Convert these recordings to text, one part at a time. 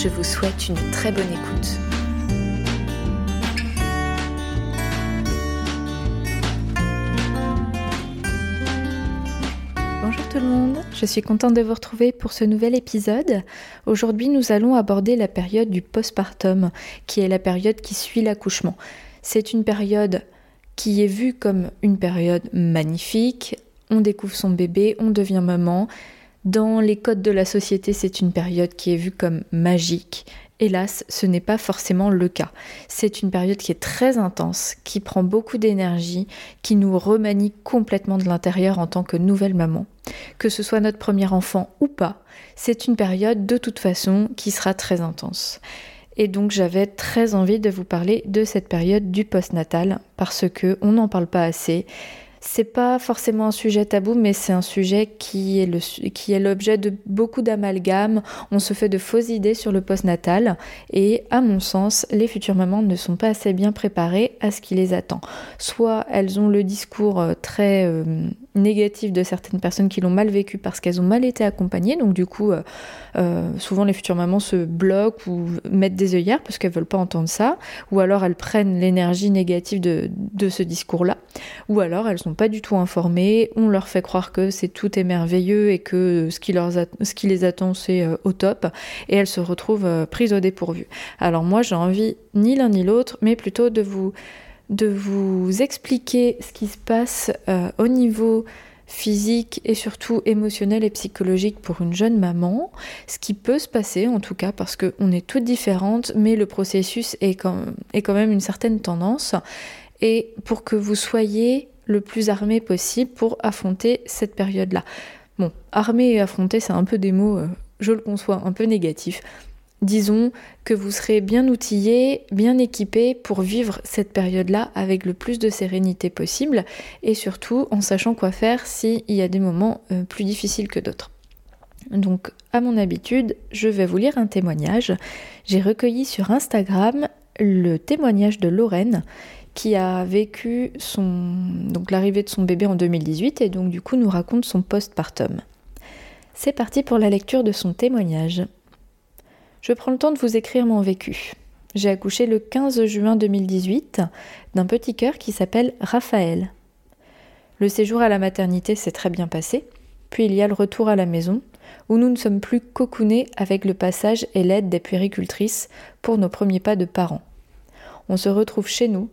Je vous souhaite une très bonne écoute. Bonjour tout le monde, je suis contente de vous retrouver pour ce nouvel épisode. Aujourd'hui nous allons aborder la période du postpartum, qui est la période qui suit l'accouchement. C'est une période qui est vue comme une période magnifique, on découvre son bébé, on devient maman, dans les codes de la société, c'est une période qui est vue comme magique. Hélas, ce n'est pas forcément le cas. C'est une période qui est très intense, qui prend beaucoup d'énergie, qui nous remanie complètement de l'intérieur en tant que nouvelle maman. Que ce soit notre premier enfant ou pas, c'est une période de toute façon qui sera très intense. Et donc j'avais très envie de vous parler de cette période du postnatal parce que on n'en parle pas assez c'est pas forcément un sujet tabou, mais c'est un sujet qui est l'objet de beaucoup d'amalgames. On se fait de fausses idées sur le postnatal et, à mon sens, les futures mamans ne sont pas assez bien préparées à ce qui les attend. Soit elles ont le discours euh, très euh, négatif de certaines personnes qui l'ont mal vécu parce qu'elles ont mal été accompagnées, donc du coup, euh, souvent les futures mamans se bloquent ou mettent des œillères parce qu'elles veulent pas entendre ça, ou alors elles prennent l'énergie négative de, de ce discours-là, ou alors elles sont pas du tout informées, on leur fait croire que c'est tout est merveilleux et que ce qui, les attend c'est euh, au top, et elles se retrouvent euh, prises au dépourvu. Alors moi j'ai envie ni l'un ni l'autre, mais plutôt de vous de vous expliquer ce qui se passe euh, au niveau physique et surtout émotionnel et psychologique pour une jeune maman, ce qui peut se passer en tout cas parce qu'on est toutes différentes, mais le processus est quand, même une certaine tendance, et pour que vous soyez le plus armé possible pour affronter cette période-là. Bon, armé et affronter, c'est un peu des mots, euh, je le conçois, un peu négatifs. Disons que vous serez bien outillé, bien équipé pour vivre cette période-là avec le plus de sérénité possible et surtout en sachant quoi faire s'il y a des moments euh, plus difficiles que d'autres. Donc, à mon habitude, je vais vous lire un témoignage. J'ai recueilli sur Instagram le témoignage de Lorraine qui a vécu son l'arrivée de son bébé en 2018 et donc du coup nous raconte son postpartum. C'est parti pour la lecture de son témoignage. Je prends le temps de vous écrire mon vécu. J'ai accouché le 15 juin 2018 d'un petit cœur qui s'appelle Raphaël. Le séjour à la maternité s'est très bien passé, puis il y a le retour à la maison, où nous ne sommes plus cocoonés avec le passage et l'aide des puéricultrices pour nos premiers pas de parents. On se retrouve chez nous,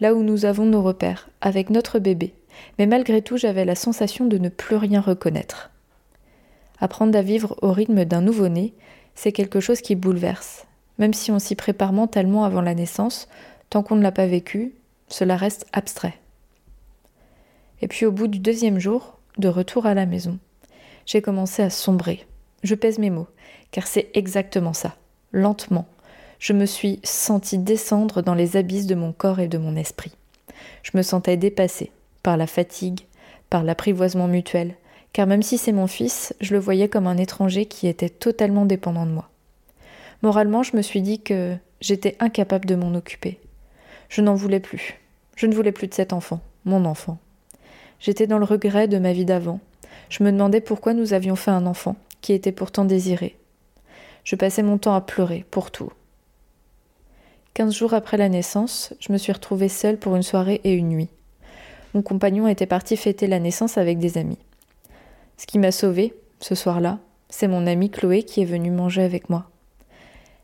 là où nous avons nos repères, avec notre bébé, mais malgré tout j'avais la sensation de ne plus rien reconnaître. Apprendre à vivre au rythme d'un nouveau-né, c'est quelque chose qui bouleverse. Même si on s'y prépare mentalement avant la naissance, tant qu'on ne l'a pas vécu, cela reste abstrait. Et puis au bout du deuxième jour, de retour à la maison, j'ai commencé à sombrer. Je pèse mes mots, car c'est exactement ça. Lentement, je me suis senti descendre dans les abysses de mon corps et de mon esprit. Je me sentais dépassée par la fatigue, par l'apprivoisement mutuel, car même si c'est mon fils, je le voyais comme un étranger qui était totalement dépendant de moi. Moralement, je me suis dit que j'étais incapable de m'en occuper. Je n'en voulais plus. Je ne voulais plus de cet enfant, mon enfant. J'étais dans le regret de ma vie d'avant. Je me demandais pourquoi nous avions fait un enfant, qui était pourtant désiré. Je passais mon temps à pleurer pour tout. Quinze jours après la naissance, je me suis retrouvée seule pour une soirée et une nuit. Mon compagnon était parti fêter la naissance avec des amis. Ce qui m'a sauvée, ce soir-là, c'est mon amie Chloé qui est venue manger avec moi.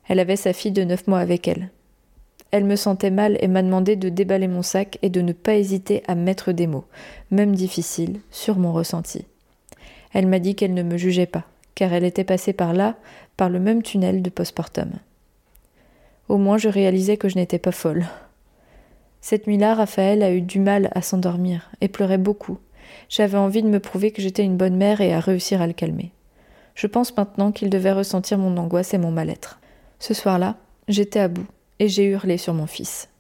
Elle avait sa fille de neuf mois avec elle. Elle me sentait mal et m'a demandé de déballer mon sac et de ne pas hésiter à mettre des mots, même difficiles, sur mon ressenti. Elle m'a dit qu'elle ne me jugeait pas, car elle était passée par là, par le même tunnel de postpartum. Au moins je réalisais que je n'étais pas folle. Cette nuit-là, Raphaël a eu du mal à s'endormir et pleurait beaucoup, j'avais envie de me prouver que j'étais une bonne mère et à réussir à le calmer. Je pense maintenant qu'il devait ressentir mon angoisse et mon mal-être. Ce soir-là, j'étais à bout et j'ai hurlé sur mon fils.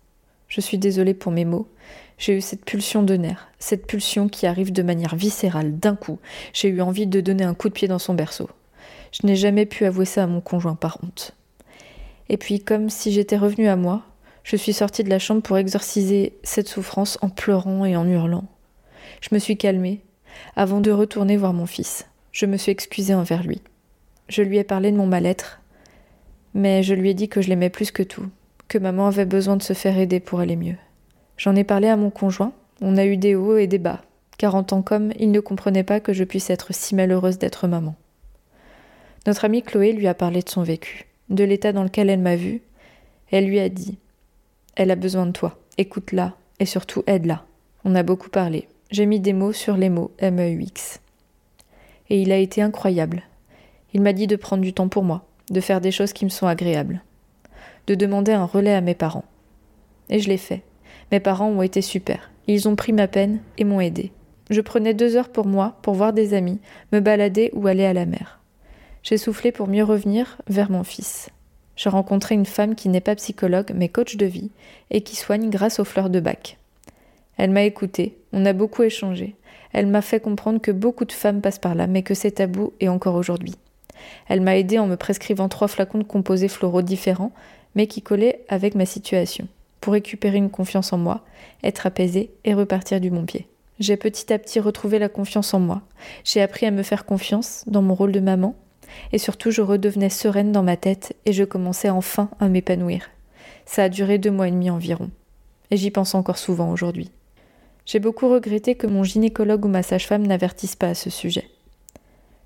Je suis désolée pour mes mots. J'ai eu cette pulsion de nerfs, cette pulsion qui arrive de manière viscérale d'un coup. J'ai eu envie de donner un coup de pied dans son berceau. Je n'ai jamais pu avouer ça à mon conjoint par honte. Et puis, comme si j'étais revenue à moi, je suis sortie de la chambre pour exorciser cette souffrance en pleurant et en hurlant. Je me suis calmée avant de retourner voir mon fils. Je me suis excusée envers lui. Je lui ai parlé de mon mal-être, mais je lui ai dit que je l'aimais plus que tout, que maman avait besoin de se faire aider pour aller mieux. J'en ai parlé à mon conjoint, on a eu des hauts et des bas, car en tant qu'homme, il ne comprenait pas que je puisse être si malheureuse d'être maman. Notre amie Chloé lui a parlé de son vécu, de l'état dans lequel elle m'a vue. Elle lui a dit Elle a besoin de toi, écoute-la et surtout aide-la. On a beaucoup parlé. J'ai mis des mots sur les mots M-E-U-X. Et il a été incroyable. Il m'a dit de prendre du temps pour moi, de faire des choses qui me sont agréables, de demander un relais à mes parents. Et je l'ai fait. Mes parents ont été super. Ils ont pris ma peine et m'ont aidé. Je prenais deux heures pour moi, pour voir des amis, me balader ou aller à la mer. J'ai soufflé pour mieux revenir vers mon fils. J'ai rencontré une femme qui n'est pas psychologue mais coach de vie et qui soigne grâce aux fleurs de bac. Elle m'a écouté, on a beaucoup échangé. Elle m'a fait comprendre que beaucoup de femmes passent par là, mais que c'est tabou et encore aujourd'hui. Elle m'a aidé en me prescrivant trois flacons de composés floraux différents, mais qui collaient avec ma situation, pour récupérer une confiance en moi, être apaisée et repartir du bon pied. J'ai petit à petit retrouvé la confiance en moi. J'ai appris à me faire confiance dans mon rôle de maman, et surtout je redevenais sereine dans ma tête et je commençais enfin à m'épanouir. Ça a duré deux mois et demi environ. Et j'y pense encore souvent aujourd'hui. J'ai beaucoup regretté que mon gynécologue ou ma sage-femme n'avertisse pas à ce sujet.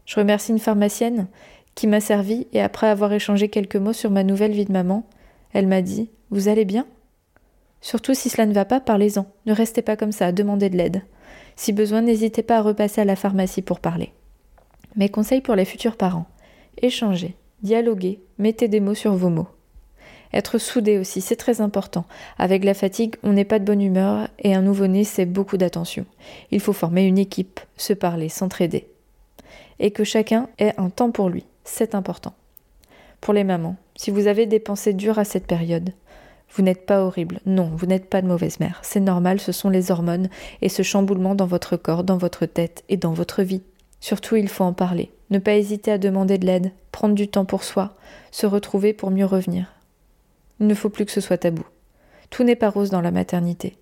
Je remercie une pharmacienne qui m'a servi et après avoir échangé quelques mots sur ma nouvelle vie de maman, elle m'a dit Vous allez bien? Surtout si cela ne va pas, parlez-en. Ne restez pas comme ça, demandez de l'aide. Si besoin, n'hésitez pas à repasser à la pharmacie pour parler. Mes conseils pour les futurs parents. Échangez, dialoguez, mettez des mots sur vos mots. Être soudé aussi, c'est très important. Avec la fatigue, on n'est pas de bonne humeur et un nouveau-né, c'est beaucoup d'attention. Il faut former une équipe, se parler, s'entraider et que chacun ait un temps pour lui. C'est important. Pour les mamans, si vous avez des pensées dures à cette période, vous n'êtes pas horrible. Non, vous n'êtes pas de mauvaise mère. C'est normal, ce sont les hormones et ce chamboulement dans votre corps, dans votre tête et dans votre vie. Surtout, il faut en parler. Ne pas hésiter à demander de l'aide, prendre du temps pour soi, se retrouver pour mieux revenir. Il ne faut plus que ce soit tabou. Tout n'est pas rose dans la maternité.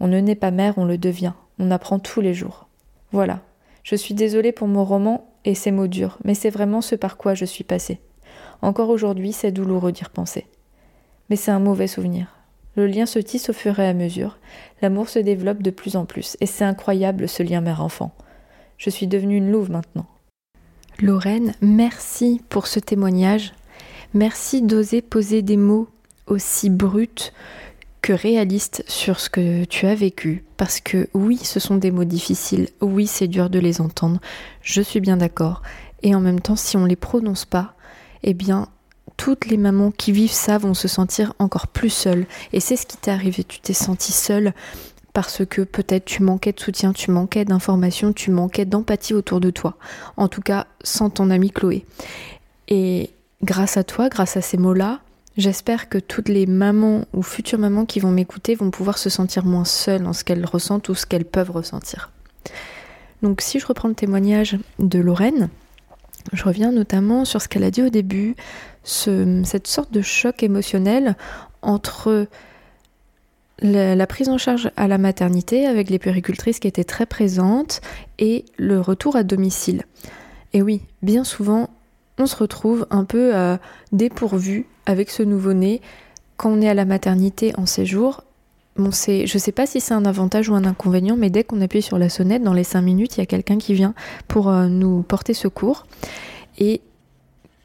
On ne naît pas mère, on le devient. On apprend tous les jours. Voilà, je suis désolée pour mon roman et ses mots durs, mais c'est vraiment ce par quoi je suis passée. Encore aujourd'hui, c'est douloureux d'y repenser. Mais c'est un mauvais souvenir. Le lien se tisse au fur et à mesure, l'amour se développe de plus en plus, et c'est incroyable ce lien mère-enfant. Je suis devenue une louve maintenant. Lorraine, merci pour ce témoignage. Merci d'oser poser des mots aussi bruts que réaliste sur ce que tu as vécu, parce que oui, ce sont des mots difficiles, oui, c'est dur de les entendre, je suis bien d'accord, et en même temps, si on les prononce pas, eh bien, toutes les mamans qui vivent ça vont se sentir encore plus seules, et c'est ce qui t'est arrivé, tu t'es sentie seule parce que peut-être tu manquais de soutien, tu manquais d'informations, tu manquais d'empathie autour de toi, en tout cas sans ton amie Chloé. Et grâce à toi, grâce à ces mots-là, J'espère que toutes les mamans ou futures mamans qui vont m'écouter vont pouvoir se sentir moins seules dans ce qu'elles ressentent ou ce qu'elles peuvent ressentir. Donc si je reprends le témoignage de Lorraine, je reviens notamment sur ce qu'elle a dit au début, cette sorte de choc émotionnel entre la, la, prise en charge à la maternité avec les péricultrices qui étaient très présentes et le retour à domicile. Et oui, bien souvent, on se retrouve un peu euh, dépourvu avec ce nouveau-né quand on est à la maternité en séjour. Je ne sais pas si c'est un avantage ou un inconvénient, mais dès qu'on appuie sur la sonnette, dans les 5 minutes, il y a quelqu'un qui vient pour euh, nous porter secours. Et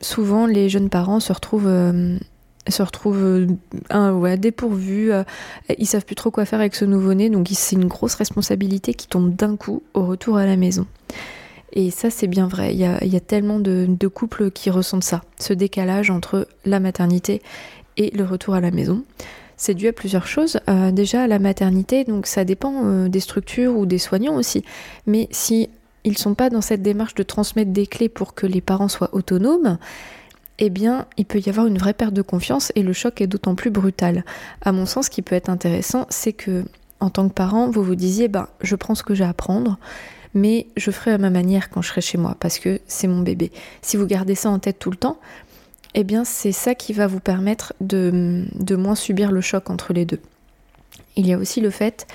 souvent, les jeunes parents se retrouvent, euh, dépourvus. ils savent plus trop quoi faire avec ce nouveau-né, donc c'est une grosse responsabilité qui tombe d'un coup au retour à la maison. Et ça, c'est bien vrai. Il y a, tellement de, couples qui ressentent ça, ce décalage entre la maternité et le retour à la maison. C'est dû à plusieurs choses. Euh, déjà, la maternité, donc ça dépend euh, des structures ou des soignants aussi. Mais si ils sont pas dans cette démarche de transmettre des clés pour que les parents soient autonomes, eh bien, il peut y avoir une vraie perte de confiance et le choc est d'autant plus brutal. À mon sens, ce qui peut être intéressant, c'est que en tant que parent, vous vous disiez, ben, je prends ce que j'ai à apprendre, mais je ferai à ma manière quand je serai chez moi, parce que c'est mon bébé. Si vous gardez ça en tête tout le temps, eh bien, c'est ça qui va vous permettre de, de moins subir le choc entre les deux. Il y a aussi le fait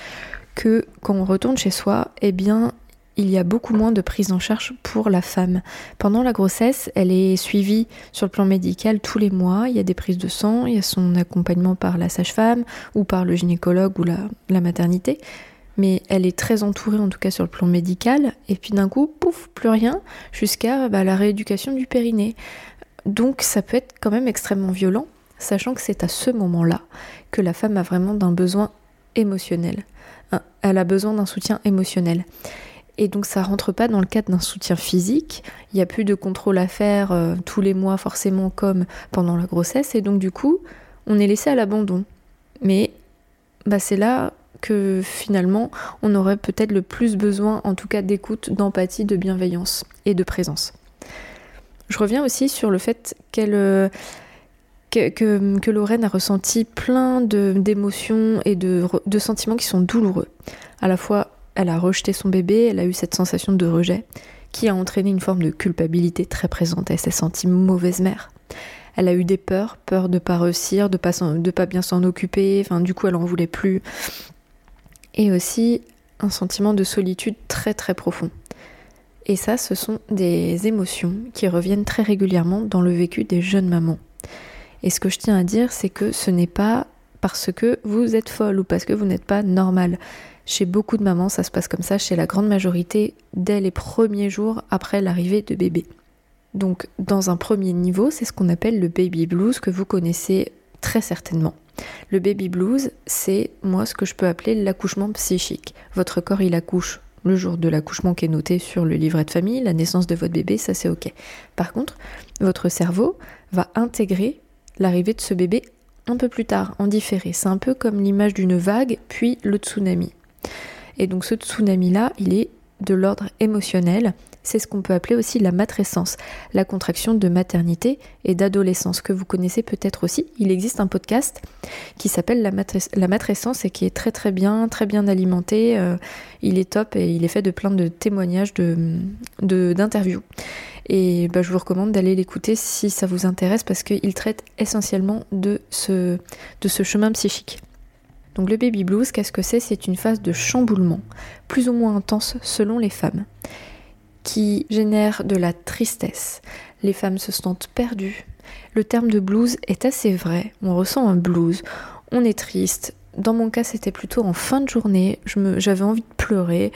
que quand on retourne chez soi, eh bien, il y a beaucoup moins de prise en charge pour la femme. Pendant la grossesse, elle est suivie sur le plan médical tous les mois. Il y a des prises de sang, il y a son accompagnement par la sage-femme ou par le gynécologue ou la, maternité. Mais elle est très entourée, en tout cas sur le plan médical. Et puis d'un coup, pouf, plus rien, jusqu'à bah, la rééducation du périnée. Donc ça peut être quand même extrêmement violent, sachant que c'est à ce moment-là que la femme a vraiment d'un besoin émotionnel. Elle a besoin d'un soutien émotionnel. Et donc ça rentre pas dans le cadre d'un soutien physique. Il n'y a plus de contrôle à faire euh, tous les mois forcément comme pendant la grossesse. Et donc du coup, on est laissé à l'abandon. Mais bah, c'est là que finalement on aurait peut-être le plus besoin en tout cas d'écoute, d'empathie, de bienveillance et de présence. Je reviens aussi sur le fait qu'elle... Euh, que, que, Lorraine a ressenti plein d'émotions et de, de sentiments qui sont douloureux. À la fois elle a rejeté son bébé, elle a eu cette sensation de rejet qui a entraîné une forme de culpabilité très présente. Elle s'est sentie mauvaise mère. Elle a eu des peurs, peur de pas réussir, de pas de pas bien s'en occuper. Enfin, du coup, elle en voulait plus. Et aussi un sentiment de solitude très très profond. Et ça, ce sont des émotions qui reviennent très régulièrement dans le vécu des jeunes mamans. Et ce que je tiens à dire, c'est que ce n'est pas parce que vous êtes folle ou parce que vous n'êtes pas normale. Chez beaucoup de mamans, ça se passe comme ça, chez la grande majorité, dès les premiers jours après l'arrivée de bébé. Donc, dans un premier niveau, c'est ce qu'on appelle le baby blues que vous connaissez très certainement. Le baby blues, c'est moi ce que je peux appeler l'accouchement psychique. Votre corps, il accouche le jour de l'accouchement qui est noté sur le livret de famille, la naissance de votre bébé, ça c'est ok. Par contre, votre cerveau va intégrer l'arrivée de ce bébé un peu plus tard, en différé. C'est un peu comme l'image d'une vague, puis le tsunami. Et donc ce tsunami-là, il est de l'ordre émotionnel. C'est ce qu'on peut appeler aussi la matrescence, la contraction de maternité et d'adolescence, que vous connaissez peut-être aussi. Il existe un podcast qui s'appelle la, matrescence et qui est très très bien, très bien alimenté. Euh, il est top et il est fait de plein de témoignages, d'interviews. De, et bah, je vous recommande d'aller l'écouter si ça vous intéresse parce qu'il traite essentiellement de ce, de ce chemin psychique. Donc le baby blues, qu'est-ce que c'est? C'est une phase de chamboulement, plus ou moins intense selon les femmes, qui génère de la tristesse. Les femmes se sentent perdues. Le terme de blues est assez vrai. On ressent un blues. On est triste. Dans mon cas, c'était plutôt en fin de journée. J'avais envie de pleurer.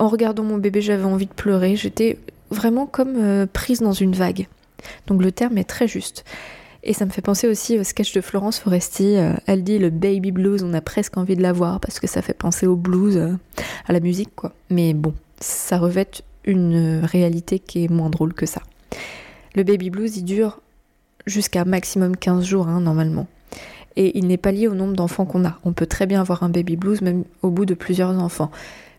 En regardant mon bébé, j'avais envie de pleurer. J'étais vraiment comme euh, prise dans une vague. Donc le terme est très juste. Et ça me fait penser aussi au sketch de Florence Foresti. Euh, elle dit le baby blues, on a presque envie de la voir parce que ça fait penser au blues, euh, à la musique quoi. Mais bon, ça revêt une réalité qui est moins drôle que ça. Le baby blues, il dure jusqu'à maximum 15 jours hein, normalement. Et il n'est pas lié au nombre d'enfants qu'on a. On peut très bien avoir un baby blues même au bout de plusieurs enfants.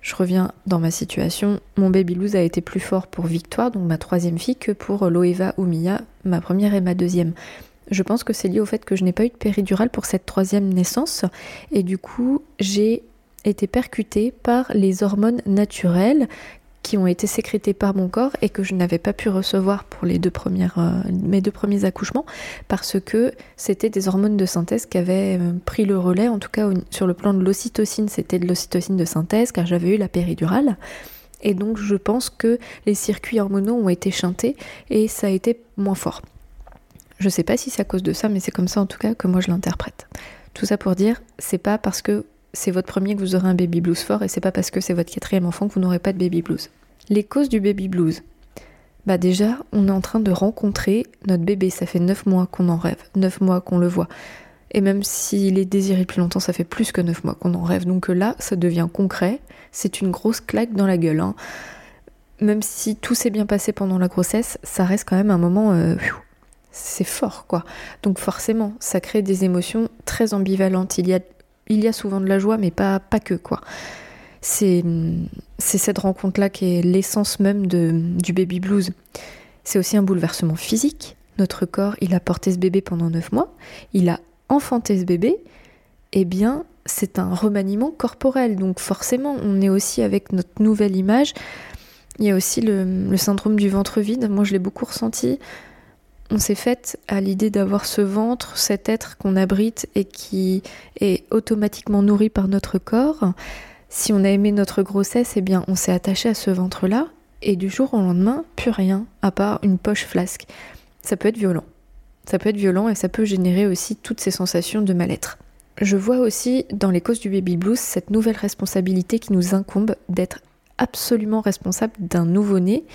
Je reviens dans ma situation. Mon baby blues a été plus fort pour Victoire, donc ma troisième fille, que pour Loeva ou Mia, ma première et ma deuxième. Je pense que c'est lié au fait que je n'ai pas eu de péridurale pour cette troisième naissance et du coup j'ai été percutée par les hormones naturelles qui ont été sécrétées par mon corps et que je n'avais pas pu recevoir pour les deux euh, mes deux premiers accouchements parce que c'était des hormones de synthèse qui avaient euh, pris le relais, en tout cas sur le plan de l'ocytocine, c'était de l'ocytocine de synthèse car j'avais eu la péridurale. Et donc je pense que les circuits hormonaux ont été chantés et ça a été moins fort. Je sais pas si c'est à cause de ça, mais c'est comme ça en tout cas que moi je l'interprète. Tout ça pour dire, c'est pas parce que c'est votre premier que vous aurez un baby blues fort et c'est pas parce que c'est votre quatrième enfant que vous n'aurez pas de baby blues. Les causes du baby blues. Bah déjà, on est en train de rencontrer notre bébé, ça fait 9 mois qu'on en rêve, 9 mois qu'on le voit. Et même s'il est désiré plus longtemps, ça fait plus que 9 mois qu'on en rêve. Donc là, ça devient concret. C'est une grosse claque dans la gueule. Hein. Même si tout s'est bien passé pendant la grossesse, ça reste quand même un moment euh, c'est fort, quoi. Donc forcément, ça crée des émotions très ambivalentes. Il y a, il y a souvent de la joie, mais pas, pas que, quoi. C'est, cette rencontre-là qui est l'essence même de, du baby blues. C'est aussi un bouleversement physique. Notre corps, il a porté ce bébé pendant 9 mois, il a enfanté ce bébé, eh bien, c'est un remaniement corporel. Donc forcément, on est aussi avec notre nouvelle image. Il y a aussi le, syndrome du ventre vide. Moi, je l'ai beaucoup ressenti. On s'est fait à l'idée d'avoir ce ventre, cet être qu'on abrite et qui est automatiquement nourri par notre corps. Si on a aimé notre grossesse, eh bien, on s'est attaché à ce ventre-là et du jour au lendemain, plus rien à part une poche flasque. Ça peut être violent. Ça peut être violent et ça peut générer aussi toutes ces sensations de mal-être. Je vois aussi dans les causes du baby blues cette nouvelle responsabilité qui nous incombe d'être absolument responsable d'un nouveau-né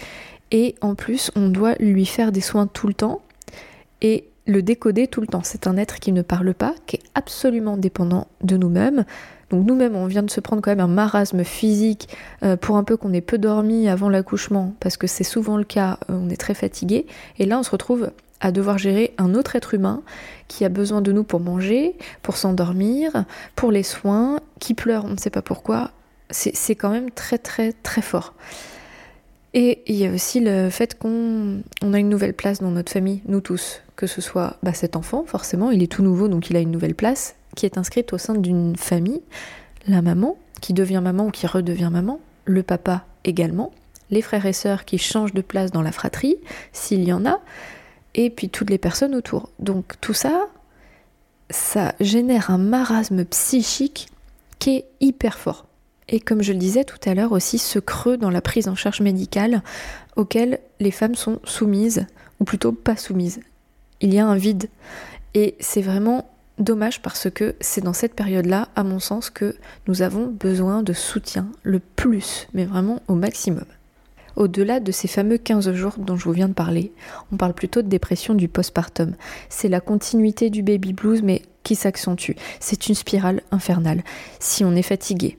et en plus on doit lui faire des soins tout le temps et le décoder tout le temps. C'est un être qui ne parle pas, qui est absolument dépendant de nous-mêmes. Donc nous-mêmes, on vient de se prendre quand même un marasme physique euh, pour un peu qu'on ait peu dormi avant l'accouchement, parce que c'est souvent le cas, euh, on est très fatigué. Et là, on se retrouve à devoir gérer un autre être humain qui a besoin de nous pour manger, pour s'endormir, pour les soins, qui pleure, on ne sait pas pourquoi. C'est quand même très très très fort. Et il y a aussi le fait qu'on a une nouvelle place dans notre famille, nous tous, que ce soit bah, cet enfant, forcément, il est tout nouveau, donc il a une nouvelle place, qui est inscrite au sein d'une famille, la maman, qui devient maman ou qui redevient maman, le papa également, les frères et sœurs qui changent de place dans la fratrie, s'il y en a, et puis toutes les personnes autour. Donc tout ça, ça génère un marasme psychique qui est hyper fort. Et comme je le disais tout à l'heure aussi, ce creux dans la prise en charge médicale auquel les femmes sont soumises, ou plutôt pas soumises. Il y a un vide. Et c'est vraiment dommage parce que c'est dans cette période-là, à mon sens, que nous avons besoin de soutien le plus, mais vraiment au maximum. Au-delà de ces fameux 15 jours dont je vous viens de parler, on parle plutôt de dépression du postpartum. C'est la continuité du baby blues mais qui s'accentue. C'est une spirale infernale. Si on est fatigué,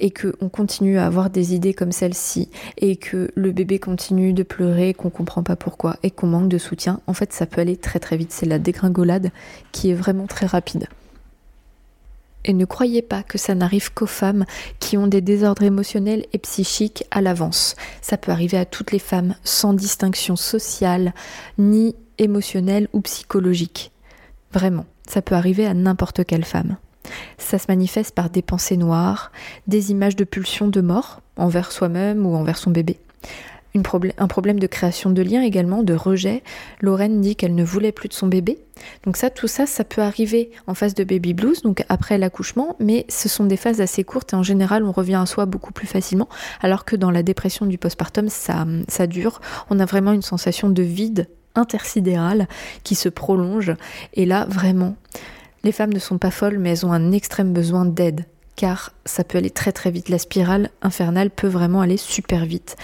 et qu'on continue à avoir des idées comme celle-ci et que le bébé continue de pleurer, qu'on comprend pas pourquoi et qu'on manque de soutien, en fait ça peut aller très très vite. C'est la dégringolade qui est vraiment très rapide. Et ne croyez pas que ça n'arrive qu'aux femmes qui ont des désordres émotionnels et psychiques à l'avance. Ça peut arriver à toutes les femmes, sans distinction sociale, ni émotionnelle ou psychologique. Vraiment, ça peut arriver à n'importe quelle femme. Ça se manifeste par des pensées noires, des images de pulsion de mort envers soi-même ou envers son bébé, un problème de création de liens également, de rejet. Lorraine dit qu'elle ne voulait plus de son bébé. Donc ça, tout ça, ça peut arriver en phase de baby blues, donc après l'accouchement, mais ce sont des phases assez courtes et en général, on revient à soi beaucoup plus facilement, alors que dans la dépression du postpartum, ça dure. On a vraiment une sensation de vide intersidéral qui se prolonge. Et là, vraiment, les femmes ne sont pas folles, mais elles ont un extrême besoin d'aide car ça peut aller très très vite. La spirale infernale peut vraiment aller super vite.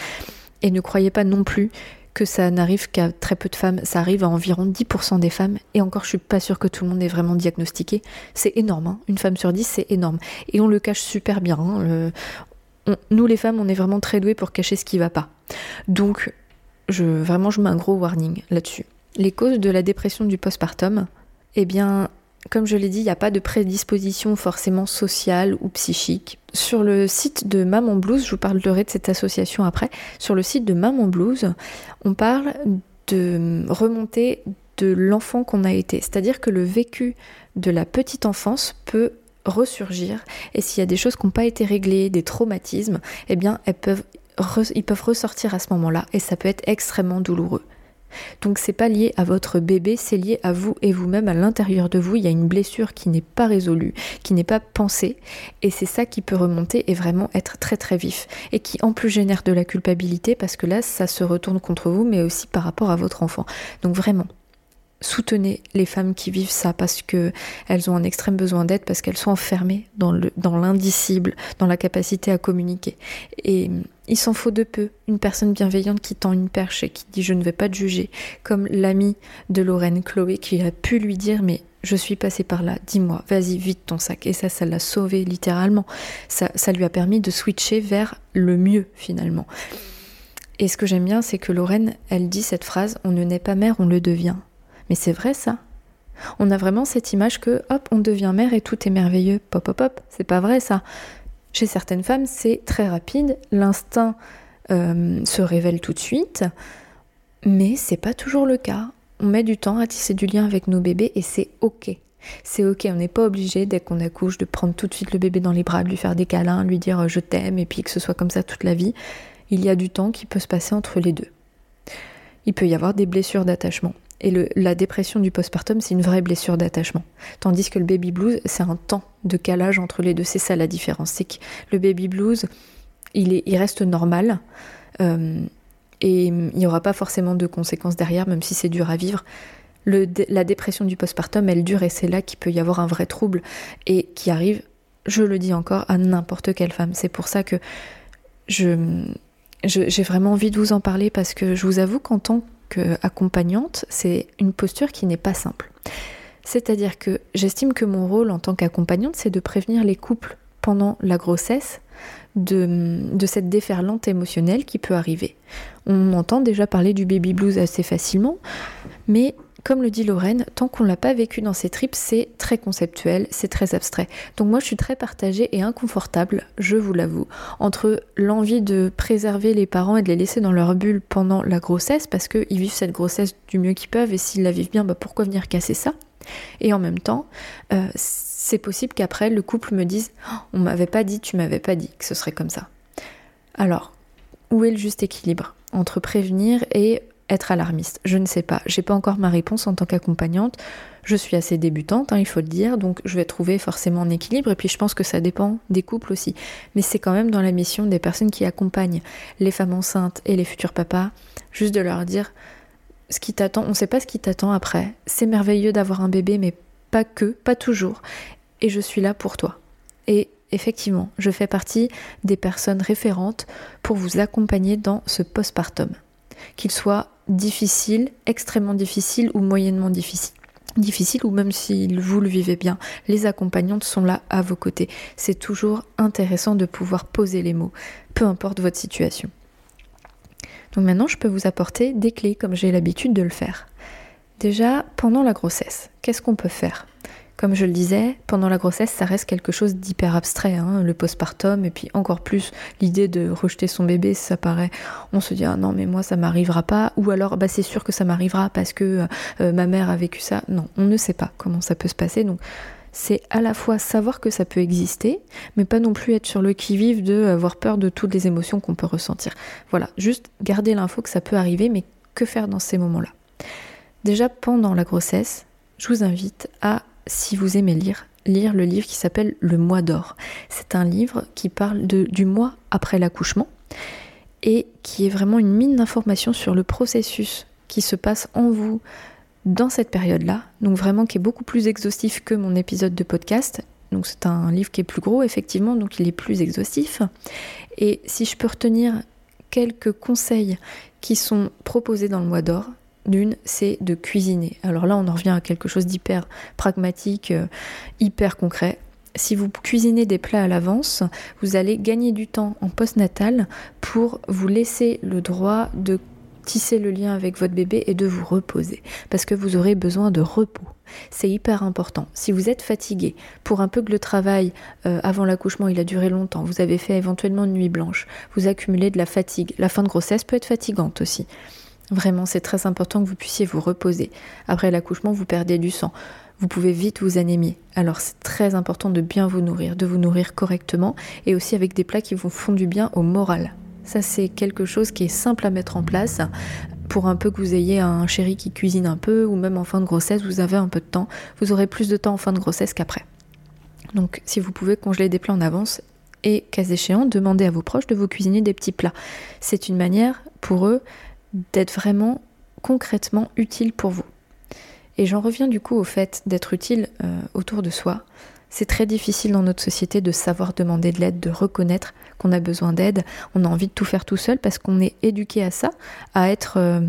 Et ne croyez pas non plus que ça n'arrive qu'à très peu de femmes, ça arrive à environ 10% des femmes, et encore je suis pas sûre que tout le monde est vraiment diagnostiqué. C'est énorme, hein. une femme sur 10 c'est énorme. Et on le cache super bien. Hein. nous les femmes, on est vraiment très douées pour cacher ce qui va pas. Donc, je, vraiment, je mets un gros warning là-dessus. Les causes de la dépression du postpartum, eh bien, comme je l'ai dit, il n'y a pas de prédisposition forcément sociale ou psychique. Sur le site de Maman Blues, je vous parlerai de cette association après, sur le site de Maman Blues, on parle de remonter de l'enfant qu'on a été. C'est-à-dire que le vécu de la petite enfance peut ressurgir et s'il y a des choses qui n'ont pas été réglées, des traumatismes, eh bien ils peuvent ressortir à ce moment-là et ça peut être extrêmement douloureux. Donc c'est pas lié à votre bébé, c'est lié à vous et vous-même à l'intérieur de vous. Il y a une blessure qui n'est pas résolue, qui n'est pas pensée, et c'est ça qui peut remonter et vraiment être très très vif, et qui en plus génère de la culpabilité parce que là ça se retourne contre vous, mais aussi par rapport à votre enfant. Donc vraiment, soutenez les femmes qui vivent ça parce que elles ont un extrême besoin d'aide parce qu'elles sont enfermées dans dans l'indicible, dans la capacité à communiquer. Il s'en faut de peu une personne bienveillante qui tend une perche et qui dit je ne vais pas te juger, comme l'amie de Lorraine Chloé qui a pu lui dire mais je suis passée par là, dis-moi, vas-y, vite ton sac. Et ça, ça l'a sauvé littéralement. Ça, ça lui a permis de switcher vers le mieux finalement. Et ce que j'aime bien, c'est que Lorraine, elle dit cette phrase, on ne naît pas mère, on le devient. Mais c'est vrai ça. On a vraiment cette image que hop, on devient mère et tout est merveilleux. Pop pop pop, c'est pas vrai ça. Chez certaines femmes, c'est très rapide, l'instinct euh, se révèle tout de suite. Mais c'est pas toujours le cas. On met du temps à tisser du lien avec nos bébés et c'est ok. C'est ok, on n'est pas obligé dès qu'on accouche de prendre tout de suite le bébé dans les bras, de lui faire des câlins, lui dire je t'aime et puis que ce soit comme ça toute la vie. Il y a du temps qui peut se passer entre les deux. Il peut y avoir des blessures d'attachement. Et la dépression du postpartum, c'est une vraie blessure d'attachement. Tandis que le baby blues, c'est un temps de calage entre les deux. C'est ça la différence. C'est que le baby blues, il, est, il reste normal. Euh, et il n'y aura pas forcément de conséquences derrière, même si c'est dur à vivre. La dépression du postpartum, elle dure et c'est là qu'il peut y avoir un vrai trouble et qui arrive, je le dis encore, à n'importe quelle femme. C'est pour ça que je, j'ai vraiment envie de vous en parler parce que je vous avoue qu'en tant qu'accompagnante, c'est une posture qui n'est pas simple. C'est-à-dire que j'estime que mon rôle en tant qu'accompagnante, c'est de prévenir les couples pendant la grossesse de, de, cette déferlante émotionnelle qui peut arriver. On entend déjà parler du baby blues assez facilement, mais comme le dit Lorraine, tant qu'on l'a pas vécu dans ses tripes, c'est très conceptuel, c'est très abstrait. Donc moi je suis très partagée et inconfortable, je vous l'avoue, entre l'envie de préserver les parents et de les laisser dans leur bulle pendant la grossesse, parce qu'ils vivent cette grossesse du mieux qu'ils peuvent, et s'ils la vivent bien, bah pourquoi venir casser ça? Et en même temps, euh, c'est possible qu'après le couple me dise oh, On m'avait pas dit, tu m'avais pas dit que ce serait comme ça. Alors, où est le juste équilibre entre prévenir et être alarmiste Je ne sais pas. J'ai pas encore ma réponse en tant qu'accompagnante. Je suis assez débutante, hein, il faut le dire, donc je vais trouver forcément un équilibre. Et puis je pense que ça dépend des couples aussi. Mais c'est quand même dans la mission des personnes qui accompagnent les femmes enceintes et les futurs papas, juste de leur dire ce qui t'attend. On ne sait pas ce qui t'attend après. C'est merveilleux d'avoir un bébé, mais pas que, pas toujours. Et je suis là pour toi. Et effectivement, je fais partie des personnes référentes pour vous accompagner dans ce postpartum qu'il soit difficile, extrêmement difficile ou moyennement difficile difficile ou même si vous le vivez bien, les accompagnantes sont là à vos côtés. C'est toujours intéressant de pouvoir poser les mots, peu importe votre situation. Donc maintenant, je peux vous apporter des clés comme j'ai l'habitude de le faire. Déjà, pendant la grossesse, qu'est-ce qu'on peut faire? Comme je le disais, pendant la grossesse, ça reste quelque chose d'hyper abstrait, hein, le postpartum, et puis encore plus l'idée de rejeter son bébé, ça paraît, on se dit ah non mais moi ça m'arrivera pas, ou alors bah c'est sûr que ça m'arrivera parce que euh, ma mère a vécu ça. Non, on ne sait pas comment ça peut se passer, donc c'est à la fois savoir que ça peut exister, mais pas non plus être sur le qui-vive de avoir peur de toutes les émotions qu'on peut ressentir. Voilà, juste garder l'info que ça peut arriver, mais que faire dans ces moments-là? Déjà pendant la grossesse, je vous invite à si vous aimez lire, lire le livre qui s'appelle Le mois d'or. C'est un livre qui parle du mois après l'accouchement et qui est vraiment une mine d'informations sur le processus qui se passe en vous dans cette période-là. Donc vraiment qui est beaucoup plus exhaustif que mon épisode de podcast. Donc c'est un livre qui est plus gros effectivement, donc il est plus exhaustif. Et si je peux retenir quelques conseils qui sont proposés dans le mois d'or, d'une, c'est de cuisiner. Alors là, on en revient à quelque chose d'hyper pragmatique, euh, hyper concret. Si vous cuisinez des plats à l'avance, vous allez gagner du temps en post-natal pour vous laisser le droit de tisser le lien avec votre bébé et de vous reposer. Parce que vous aurez besoin de repos. C'est hyper important. Si vous êtes fatigué, pour un peu que le travail euh, avant l'accouchement il a duré longtemps, vous avez fait éventuellement une nuit blanche, vous accumulez de la fatigue. La fin de grossesse peut être fatigante aussi. Vraiment, c'est très important que vous puissiez vous reposer. Après l'accouchement, vous perdez du sang. Vous pouvez vite vous anémier. Alors c'est très important de bien vous nourrir, de vous nourrir correctement et aussi avec des plats qui vous font du bien au moral. Ça c'est quelque chose qui est simple à mettre en place pour un peu que vous ayez un chéri qui cuisine un peu ou même en fin de grossesse, vous avez un peu de temps. Vous aurez plus de temps en fin de grossesse qu'après. Donc si vous pouvez congeler des plats en avance et cas échéant, demandez à vos proches de vous cuisiner des petits plats. C'est une manière pour eux d'être vraiment concrètement utile pour vous. Et j'en reviens du coup au fait d'être utile euh, autour de soi. C'est très difficile dans notre société de savoir demander de l'aide, de reconnaître qu'on a besoin d'aide. On a envie de tout faire tout seul parce qu'on est éduqué à ça, à être euh,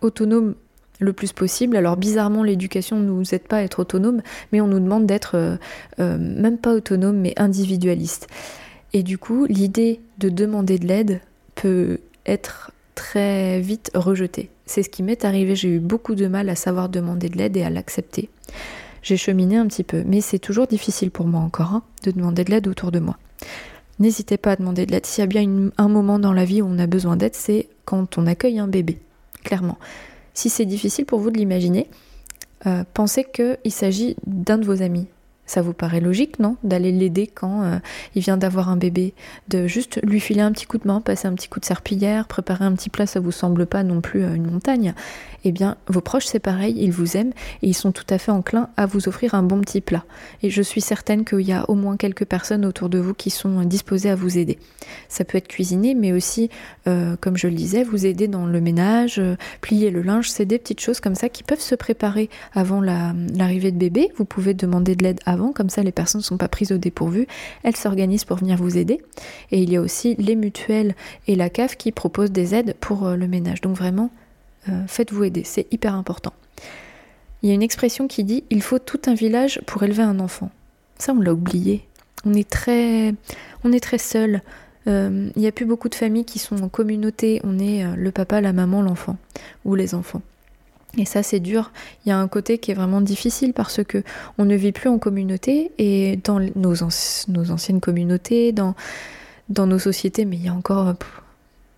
autonome le plus possible. Alors bizarrement, l'éducation ne nous aide pas à être autonome, mais on nous demande d'être euh, même pas autonome, mais individualiste. Et du coup, l'idée de demander de l'aide peut être très vite rejeté. C'est ce qui m'est arrivé, j'ai eu beaucoup de mal à savoir demander de l'aide et à l'accepter. J'ai cheminé un petit peu, mais c'est toujours difficile pour moi encore hein, de demander de l'aide autour de moi. N'hésitez pas à demander de l'aide. S'il y a bien un moment dans la vie où on a besoin d'aide, c'est quand on accueille un bébé. clairement. Si c'est difficile pour vous de l'imaginer, euh, pensez qu'il s'agit d'un de vos amis, ça vous paraît logique, non D'aller l'aider quand euh, il vient d'avoir un bébé, de juste lui filer un petit coup de main, passer un petit coup de serpillière, préparer un petit plat, ça vous semble pas non plus euh, une montagne. Eh bien, vos proches, c'est pareil, ils vous aiment et ils sont tout à fait enclins à vous offrir un bon petit plat. Et je suis certaine qu'il y a au moins quelques personnes autour de vous qui sont disposées à vous aider. Ça peut être cuisiner, mais aussi, euh, comme je le disais, vous aider dans le ménage, plier le linge, c'est des petites choses comme ça qui peuvent se préparer avant l'arrivée de bébé. Vous pouvez demander de l'aide à comme ça les personnes ne sont pas prises au dépourvu, elles s'organisent pour venir vous aider. Et il y a aussi les mutuelles et la CAF qui proposent des aides pour euh, le ménage. Donc vraiment, euh, faites-vous aider, c'est hyper important. Il y a une expression qui dit il faut tout un village pour élever un enfant. Ça, on l'a oublié. On est très, on est très seul. Euh, il n'y a plus beaucoup de familles qui sont en communauté. On est le papa, la maman, l'enfant ou les enfants. Et ça, c'est dur. Il y a un côté qui est vraiment difficile parce que on ne vit plus en communauté et dans nos, anciennes communautés, dans, dans nos sociétés, mais il y a encore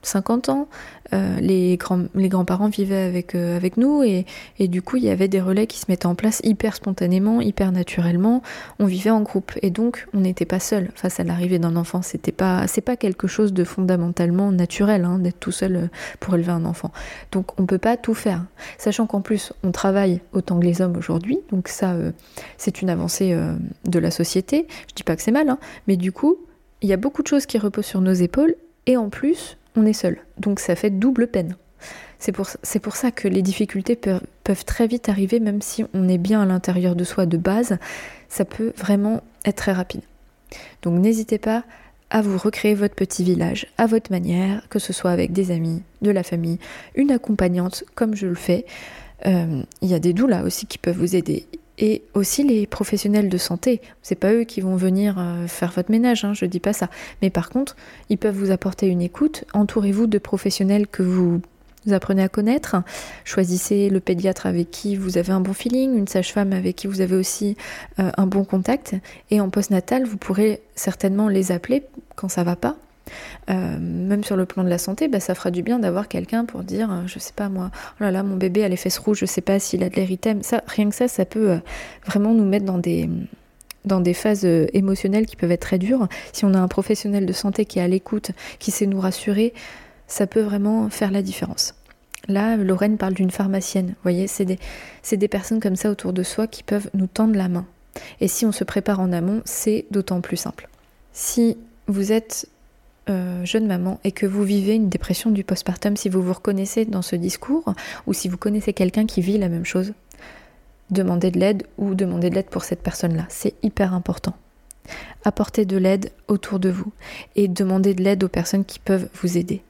50 ans, euh, les, grands, les grands-parents vivaient avec, euh, avec nous et, et, du coup il y avait des relais qui se mettaient en place hyper spontanément, hyper naturellement. On vivait en groupe et donc on n'était pas seul face à l'arrivée d'un enfant. C'était pas c'est pas quelque chose de fondamentalement naturel hein, d'être tout seul euh, pour élever un enfant. Donc on peut pas tout faire, sachant qu'en plus on travaille autant que les hommes aujourd'hui. Donc ça c'est une avancée de la société. Je dis pas que c'est mal, hein, mais du coup il y a beaucoup de choses qui reposent sur nos épaules et en plus on est seul. Donc ça fait double peine. C'est pour, ça que les difficultés peuvent, peuvent, très vite arriver, même si on est bien à l'intérieur de soi de base, ça peut vraiment être très rapide. Donc n'hésitez pas à vous recréer votre petit village à votre manière, que ce soit avec des amis, de la famille, une accompagnante comme je le fais. Euh, il y a des doulas aussi qui peuvent vous aider et aussi les professionnels de santé. C'est pas eux qui vont venir euh, faire votre ménage, hein, je dis pas ça. Mais par contre, ils peuvent vous apporter une écoute. Entourez-vous de professionnels que vous apprenez à connaître. Choisissez le pédiatre avec qui vous avez un bon feeling, une sage-femme avec qui vous avez aussi euh, un bon contact. Et en postnatal, vous pourrez certainement les appeler quand ça va pas euh, même sur le plan de la santé, bah, ça fera du bien d'avoir quelqu'un pour dire, euh, je sais pas moi, oh là là, mon bébé a les fesses rouges, je sais pas s'il a de l'érythème. Ça, rien que ça, ça peut euh, vraiment nous mettre dans des dans des phases émotionnelles qui peuvent être très dures. Si on a un professionnel de santé qui est à l'écoute, qui sait nous rassurer, ça peut vraiment faire la différence. Là, Lorraine parle d'une pharmacienne. Vous voyez, c'est des, des personnes comme ça autour de soi qui peuvent nous tendre la main. Et si on se prépare en amont, c'est d'autant plus simple. Si vous êtes euh, jeune maman et que vous vivez une dépression du postpartum, si vous vous reconnaissez dans ce discours ou si vous connaissez quelqu'un qui vit la même chose, demandez de l'aide ou demandez de l'aide pour cette personne-là. C'est hyper important. Apportez de l'aide autour de vous et demandez de l'aide aux personnes qui peuvent vous aider.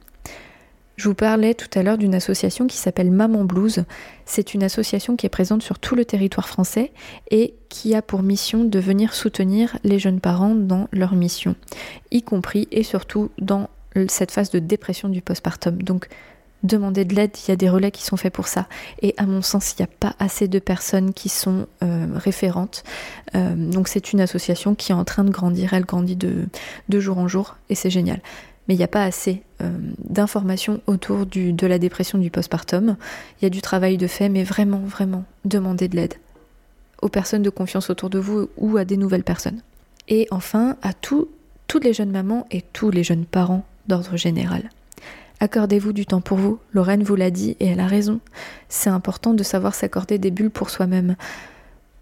Je vous parlais tout à l'heure d'une association qui s'appelle Maman Blues. C'est une association qui est présente sur tout le territoire français et qui a pour mission de venir soutenir les jeunes parents dans leur mission, y compris et surtout dans cette phase de dépression du postpartum. Donc, demandez de l'aide, il y a des relais qui sont faits pour ça. Et à mon sens, il n'y a pas assez de personnes qui sont euh, référentes. Euh, donc c'est une association qui est en train de grandir, elle grandit de jour en jour et c'est génial mais il n'y a pas assez euh, d'informations autour de la dépression du postpartum. Il y a du travail de fait, mais vraiment, vraiment, demandez de l'aide aux personnes de confiance autour de vous ou à des nouvelles personnes. Et enfin, à toutes les jeunes mamans et tous les jeunes parents d'ordre général. Accordez-vous du temps pour vous. Lorraine vous l'a dit et elle a raison. C'est important de savoir s'accorder des bulles pour soi-même.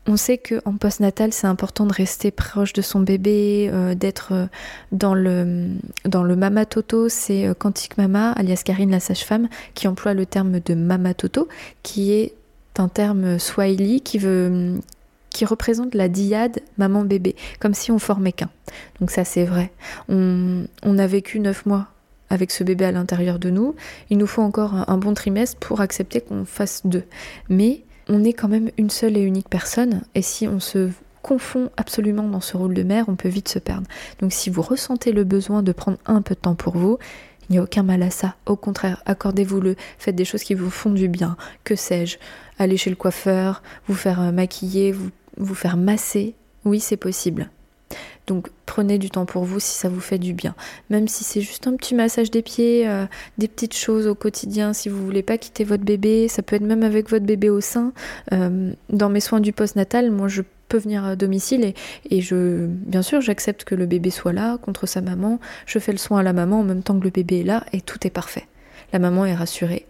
On sait qu'en postnatal, c'est important de rester proche de son bébé, euh, d'être euh, dans le, dans mama toto. C'est euh, Quantique Mama, alias Karine la sage-femme, qui emploie le terme de mama toto, qui est un terme swahili qui veut représente la diade maman-bébé, comme si on formait qu'un. Donc ça c'est vrai. On, on a vécu neuf mois avec ce bébé à l'intérieur de nous. Il nous faut encore un bon trimestre pour accepter qu'on fasse deux. Mais on est quand même une seule et unique personne, et si on se confond absolument dans ce rôle de mère, on peut vite se perdre. Donc si vous ressentez le besoin de prendre un peu de temps pour vous, il n'y a aucun mal à ça. Au contraire, accordez-vous-le, faites des choses qui vous font du bien. Que sais-je Aller chez le coiffeur, vous faire euh, maquiller, vous, vous faire masser. Oui, c'est possible. Donc prenez du temps pour vous si ça vous fait du bien. Même si c'est juste un petit massage des pieds, euh, des petites choses au quotidien, si vous voulez pas quitter votre bébé, ça peut être même avec votre bébé au sein. Euh, dans mes soins du postnatal, moi je peux venir à domicile et, et je bien sûr j'accepte que le bébé soit là contre sa maman, je fais le soin à la maman en même temps que le bébé est là et tout est parfait. La maman est rassurée.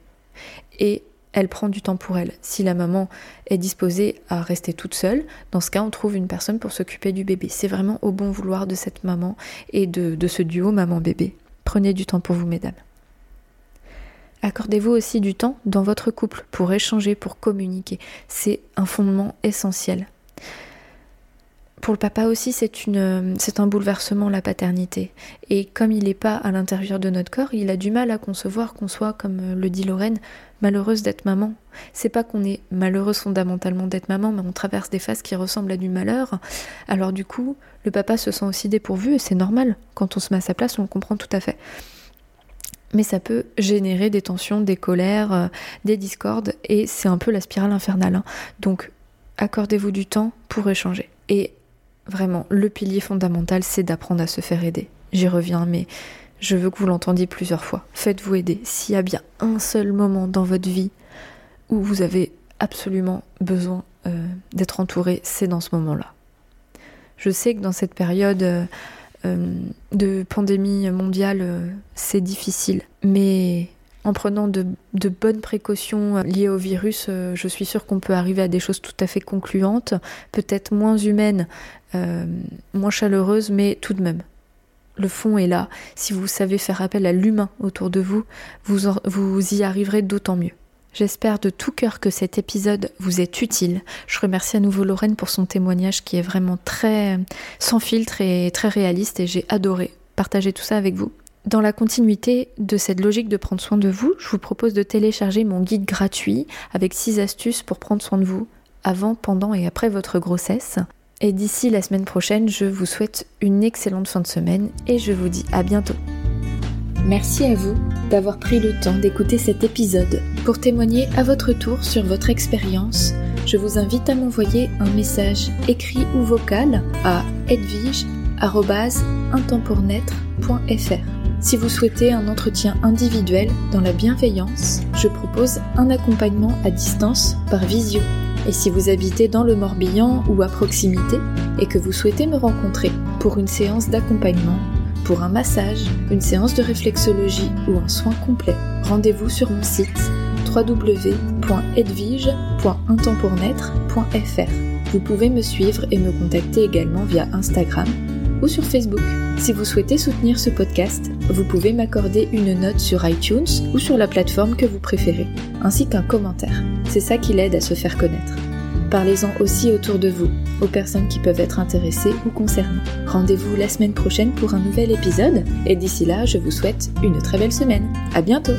Et elle prend du temps pour elle. Si la maman est disposée à rester toute seule, dans ce cas, on trouve une personne pour s'occuper du bébé. C'est vraiment au bon vouloir de cette maman et de, de ce duo maman-bébé. Prenez du temps pour vous, mesdames. Accordez-vous aussi du temps dans votre couple pour échanger, pour communiquer. C'est un fondement essentiel. Pour le papa aussi, c'est une, c'est un bouleversement la paternité. Et comme il n'est pas à l'intérieur de notre corps, il a du mal à concevoir qu'on soit, comme le dit Lorraine, malheureuse d'être maman. C'est pas qu'on est malheureuse fondamentalement d'être maman, mais on traverse des phases qui ressemblent à du malheur. Alors du coup, le papa se sent aussi dépourvu et c'est normal. Quand on se met à sa place, on le comprend tout à fait. Mais ça peut générer des tensions, des colères, euh, des discordes et c'est un peu la spirale infernale. Hein. Donc accordez-vous du temps pour échanger. Vraiment, le pilier fondamental, c'est d'apprendre à se faire aider. J'y reviens, mais je veux que vous l'entendiez plusieurs fois. Faites-vous aider. S'il y a bien un seul moment dans votre vie où vous avez absolument besoin euh, d'être entouré, c'est dans ce moment-là. Je sais que dans cette période euh, euh, de pandémie mondiale, c'est difficile, mais en prenant de, bonnes précautions euh, liées au virus, euh, je suis sûre qu'on peut arriver à des choses tout à fait concluantes, peut-être moins humaines, euh, moins chaleureuses, mais tout de même. Le fond est là. Si vous savez faire appel à l'humain autour de vous, vous, vous y arriverez d'autant mieux. J'espère de tout cœur que cet épisode vous est utile. Je remercie à nouveau Lorraine pour son témoignage qui est vraiment très sans filtre et très réaliste et j'ai adoré partager tout ça avec vous. Dans la continuité de cette logique de prendre soin de vous, je vous propose de télécharger mon guide gratuit avec 6 astuces pour prendre soin de vous avant, pendant et après votre grossesse. Et d'ici la semaine prochaine, je vous souhaite une excellente fin de semaine et je vous dis à bientôt. Merci à vous d'avoir pris le temps d'écouter cet épisode. Pour témoigner à votre tour sur votre expérience, je vous invite à m'envoyer un message écrit ou vocal à edwige.intempournaître.fr. Si vous souhaitez un entretien individuel dans la bienveillance, je propose un accompagnement à distance par visio. Et si vous habitez dans le Morbihan ou à proximité et que vous souhaitez me rencontrer pour une séance d'accompagnement, pour un massage, une séance de réflexologie ou un soin complet, rendez-vous sur mon site www.edvige.intempournaître.fr. Vous pouvez me suivre et me contacter également via Instagram sur Facebook. Si vous souhaitez soutenir ce podcast, vous pouvez m'accorder une note sur iTunes ou sur la plateforme que vous préférez, ainsi qu'un commentaire. C'est ça qui l'aide à se faire connaître. Parlez-en aussi autour de vous, aux personnes qui peuvent être intéressées ou concernées. Rendez-vous la semaine prochaine pour un nouvel épisode, et d'ici là, je vous souhaite une très belle semaine. À bientôt!